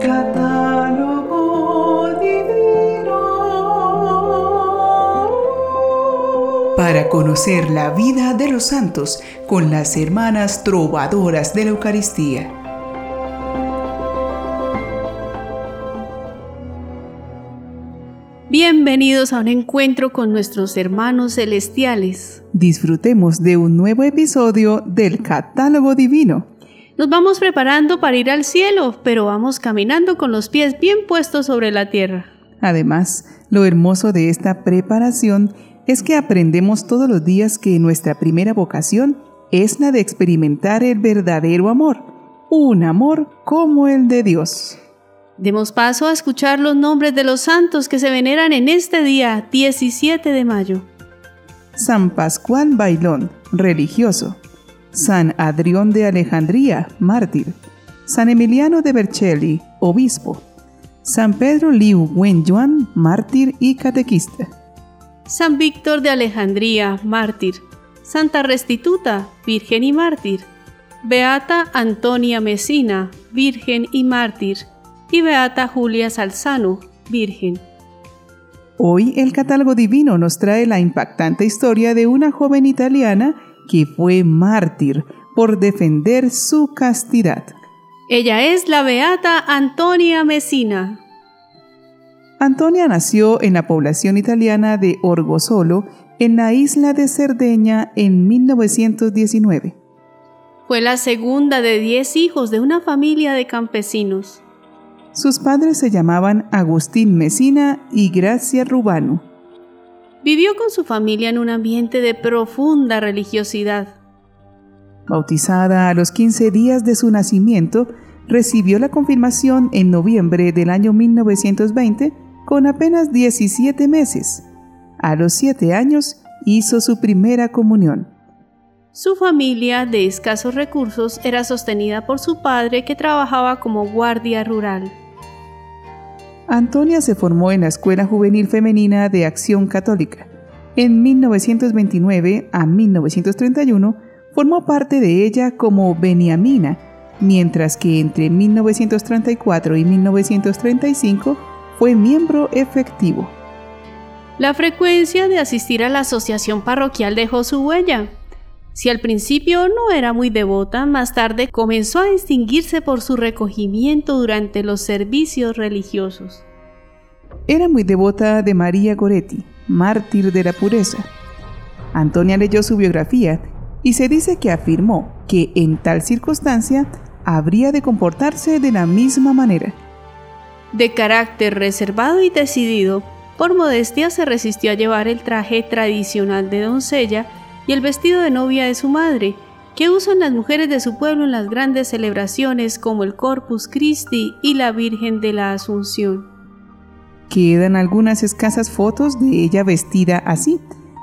Catálogo divino. Para conocer la vida de los santos con las hermanas trovadoras de la Eucaristía. Bienvenidos a un encuentro con nuestros hermanos celestiales. Disfrutemos de un nuevo episodio del Catálogo Divino. Nos vamos preparando para ir al cielo, pero vamos caminando con los pies bien puestos sobre la tierra. Además, lo hermoso de esta preparación es que aprendemos todos los días que nuestra primera vocación es la de experimentar el verdadero amor, un amor como el de Dios. Demos paso a escuchar los nombres de los santos que se veneran en este día 17 de mayo. San Pascual Bailón, religioso. San Adrión de Alejandría, mártir. San Emiliano de Vercelli, obispo. San Pedro Liu Wenyuan, mártir y catequista. San Víctor de Alejandría, mártir. Santa Restituta, virgen y mártir. Beata Antonia Mesina, virgen y mártir y Beata Julia Salzano, Virgen. Hoy el catálogo divino nos trae la impactante historia de una joven italiana que fue mártir por defender su castidad. Ella es la Beata Antonia Messina. Antonia nació en la población italiana de Orgosolo, en la isla de Cerdeña, en 1919. Fue la segunda de diez hijos de una familia de campesinos. Sus padres se llamaban Agustín Mesina y Gracia Rubano. Vivió con su familia en un ambiente de profunda religiosidad. Bautizada a los 15 días de su nacimiento, recibió la confirmación en noviembre del año 1920 con apenas 17 meses. A los 7 años hizo su primera comunión. Su familia, de escasos recursos, era sostenida por su padre que trabajaba como guardia rural. Antonia se formó en la Escuela Juvenil Femenina de Acción Católica. En 1929 a 1931 formó parte de ella como Beniamina, mientras que entre 1934 y 1935 fue miembro efectivo. La frecuencia de asistir a la asociación parroquial dejó su huella. Si al principio no era muy devota, más tarde comenzó a distinguirse por su recogimiento durante los servicios religiosos. Era muy devota de María Goretti, mártir de la pureza. Antonia leyó su biografía y se dice que afirmó que en tal circunstancia habría de comportarse de la misma manera. De carácter reservado y decidido, por modestia se resistió a llevar el traje tradicional de doncella y el vestido de novia de su madre, que usan las mujeres de su pueblo en las grandes celebraciones como el Corpus Christi y la Virgen de la Asunción. Quedan algunas escasas fotos de ella vestida así,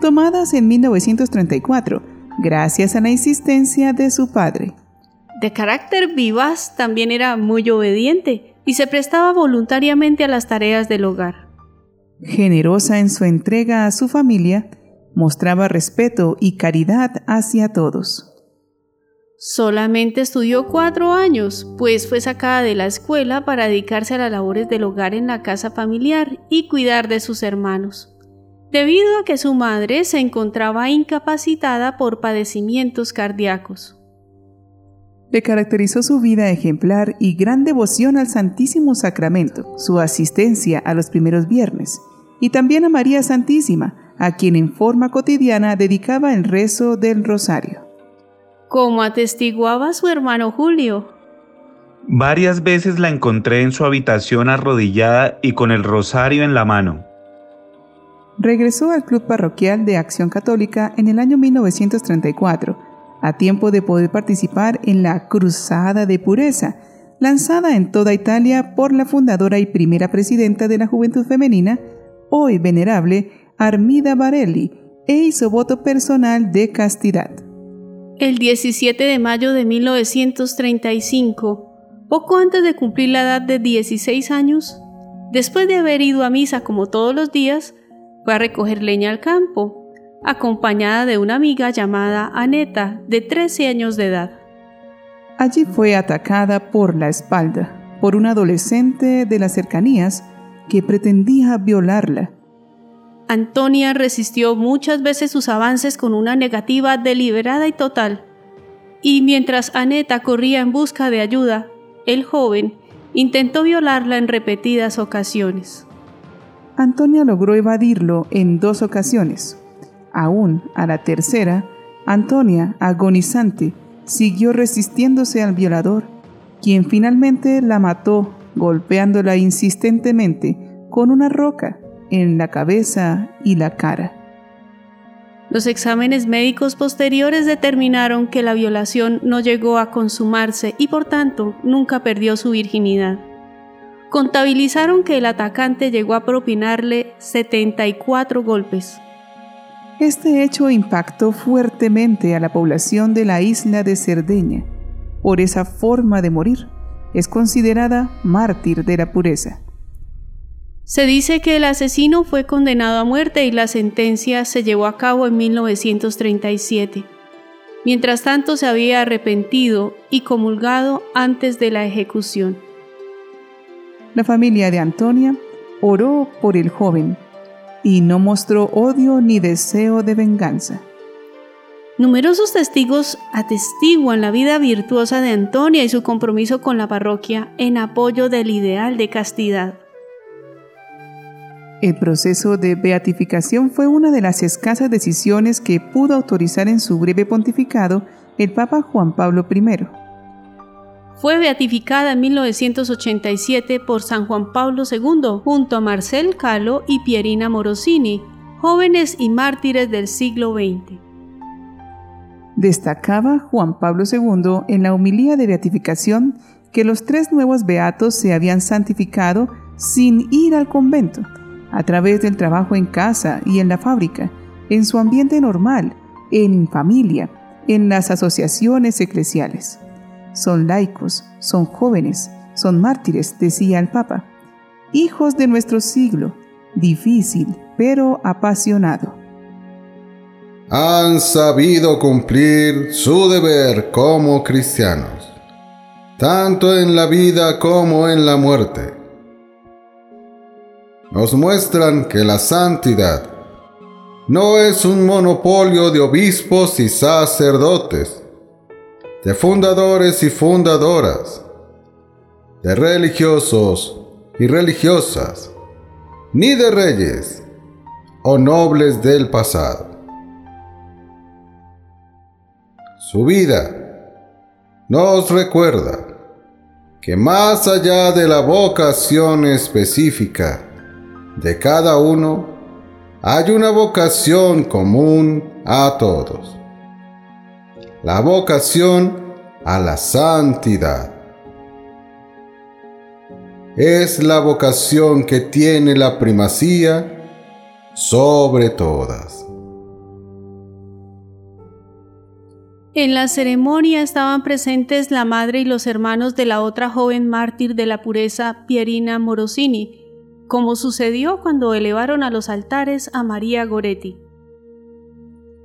tomadas en 1934, gracias a la insistencia de su padre. De carácter vivaz, también era muy obediente y se prestaba voluntariamente a las tareas del hogar. Generosa en su entrega a su familia, mostraba respeto y caridad hacia todos. Solamente estudió cuatro años, pues fue sacada de la escuela para dedicarse a las labores del hogar en la casa familiar y cuidar de sus hermanos, debido a que su madre se encontraba incapacitada por padecimientos cardíacos. Le caracterizó su vida ejemplar y gran devoción al Santísimo Sacramento, su asistencia a los primeros viernes, y también a María Santísima, a quien en forma cotidiana dedicaba el rezo del rosario. Como atestiguaba su hermano Julio. Varias veces la encontré en su habitación arrodillada y con el rosario en la mano. Regresó al Club Parroquial de Acción Católica en el año 1934, a tiempo de poder participar en la Cruzada de Pureza, lanzada en toda Italia por la fundadora y primera presidenta de la Juventud Femenina, hoy venerable Armida Barelli e hizo voto personal de castidad. El 17 de mayo de 1935, poco antes de cumplir la edad de 16 años, después de haber ido a misa como todos los días, fue a recoger leña al campo, acompañada de una amiga llamada Aneta, de 13 años de edad. Allí fue atacada por la espalda por un adolescente de las cercanías que pretendía violarla. Antonia resistió muchas veces sus avances con una negativa deliberada y total. Y mientras Aneta corría en busca de ayuda, el joven intentó violarla en repetidas ocasiones. Antonia logró evadirlo en dos ocasiones. Aún a la tercera, Antonia, agonizante, siguió resistiéndose al violador, quien finalmente la mató golpeándola insistentemente con una roca en la cabeza y la cara. Los exámenes médicos posteriores determinaron que la violación no llegó a consumarse y por tanto nunca perdió su virginidad. Contabilizaron que el atacante llegó a propinarle 74 golpes. Este hecho impactó fuertemente a la población de la isla de Cerdeña por esa forma de morir. Es considerada mártir de la pureza. Se dice que el asesino fue condenado a muerte y la sentencia se llevó a cabo en 1937. Mientras tanto se había arrepentido y comulgado antes de la ejecución. La familia de Antonia oró por el joven y no mostró odio ni deseo de venganza. Numerosos testigos atestiguan la vida virtuosa de Antonia y su compromiso con la parroquia en apoyo del ideal de castidad. El proceso de beatificación fue una de las escasas decisiones que pudo autorizar en su breve pontificado el Papa Juan Pablo I. Fue beatificada en 1987 por San Juan Pablo II junto a Marcel Calo y Pierina Morosini, jóvenes y mártires del siglo XX. Destacaba Juan Pablo II en la humilía de beatificación que los tres nuevos beatos se habían santificado sin ir al convento a través del trabajo en casa y en la fábrica, en su ambiente normal, en familia, en las asociaciones eclesiales. Son laicos, son jóvenes, son mártires, decía el Papa, hijos de nuestro siglo, difícil pero apasionado. Han sabido cumplir su deber como cristianos, tanto en la vida como en la muerte nos muestran que la santidad no es un monopolio de obispos y sacerdotes, de fundadores y fundadoras, de religiosos y religiosas, ni de reyes o nobles del pasado. Su vida nos recuerda que más allá de la vocación específica, de cada uno, hay una vocación común a todos. La vocación a la santidad. Es la vocación que tiene la primacía sobre todas. En la ceremonia estaban presentes la madre y los hermanos de la otra joven mártir de la pureza, Pierina Morosini, como sucedió cuando elevaron a los altares a María Goretti.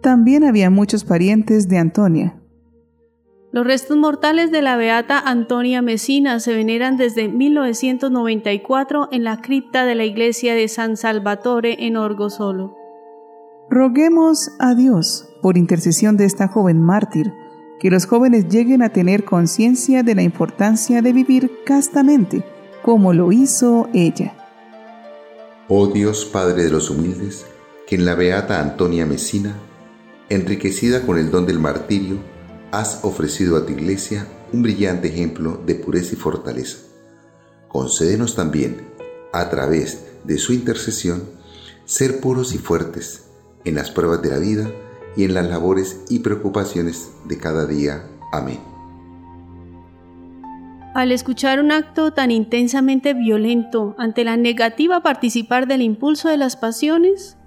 También había muchos parientes de Antonia. Los restos mortales de la beata Antonia Mesina se veneran desde 1994 en la cripta de la iglesia de San Salvatore en Orgosolo. Roguemos a Dios, por intercesión de esta joven mártir, que los jóvenes lleguen a tener conciencia de la importancia de vivir castamente, como lo hizo ella. Oh Dios Padre de los humildes, que en la beata Antonia Mesina, enriquecida con el don del martirio, has ofrecido a tu iglesia un brillante ejemplo de pureza y fortaleza. Concédenos también, a través de su intercesión, ser puros y fuertes en las pruebas de la vida y en las labores y preocupaciones de cada día. Amén. Al escuchar un acto tan intensamente violento ante la negativa a participar del impulso de las pasiones,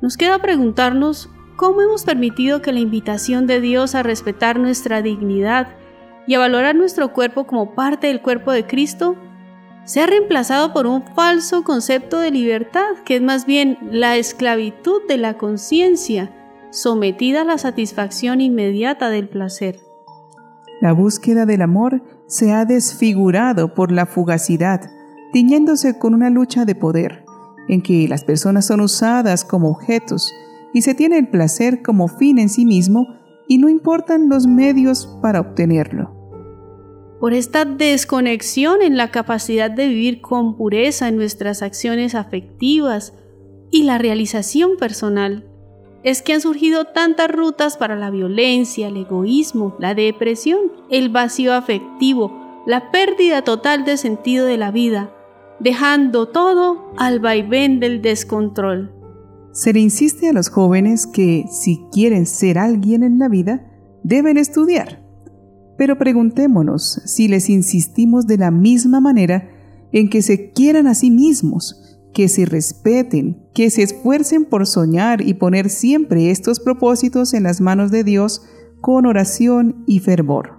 nos queda preguntarnos cómo hemos permitido que la invitación de Dios a respetar nuestra dignidad y a valorar nuestro cuerpo como parte del cuerpo de Cristo sea reemplazado por un falso concepto de libertad, que es más bien la esclavitud de la conciencia, sometida a la satisfacción inmediata del placer. La búsqueda del amor se ha desfigurado por la fugacidad, tiñéndose con una lucha de poder, en que las personas son usadas como objetos y se tiene el placer como fin en sí mismo y no importan los medios para obtenerlo. Por esta desconexión en la capacidad de vivir con pureza en nuestras acciones afectivas y la realización personal, es que han surgido tantas rutas para la violencia, el egoísmo, la depresión, el vacío afectivo, la pérdida total de sentido de la vida, dejando todo al vaivén del descontrol. Se le insiste a los jóvenes que si quieren ser alguien en la vida, deben estudiar. Pero preguntémonos si les insistimos de la misma manera en que se quieran a sí mismos, que se respeten, que se esfuercen por soñar y poner siempre estos propósitos en las manos de Dios con oración y fervor.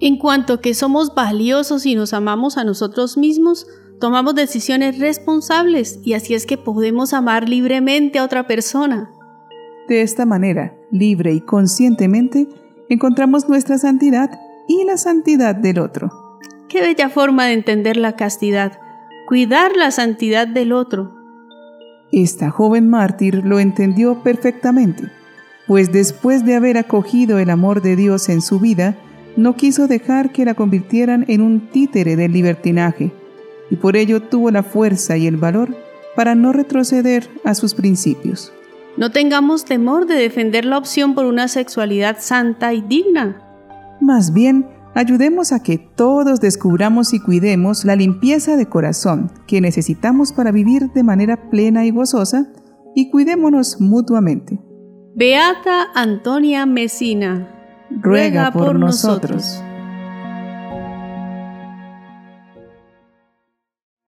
En cuanto que somos valiosos y nos amamos a nosotros mismos, tomamos decisiones responsables y así es que podemos amar libremente a otra persona. De esta manera, libre y conscientemente, encontramos nuestra santidad y la santidad del otro. Qué bella forma de entender la castidad cuidar la santidad del otro. Esta joven mártir lo entendió perfectamente, pues después de haber acogido el amor de Dios en su vida, no quiso dejar que la convirtieran en un títere del libertinaje, y por ello tuvo la fuerza y el valor para no retroceder a sus principios. No tengamos temor de defender la opción por una sexualidad santa y digna. Más bien, Ayudemos a que todos descubramos y cuidemos la limpieza de corazón que necesitamos para vivir de manera plena y gozosa y cuidémonos mutuamente. Beata Antonia Mesina, ruega, por, nosotros.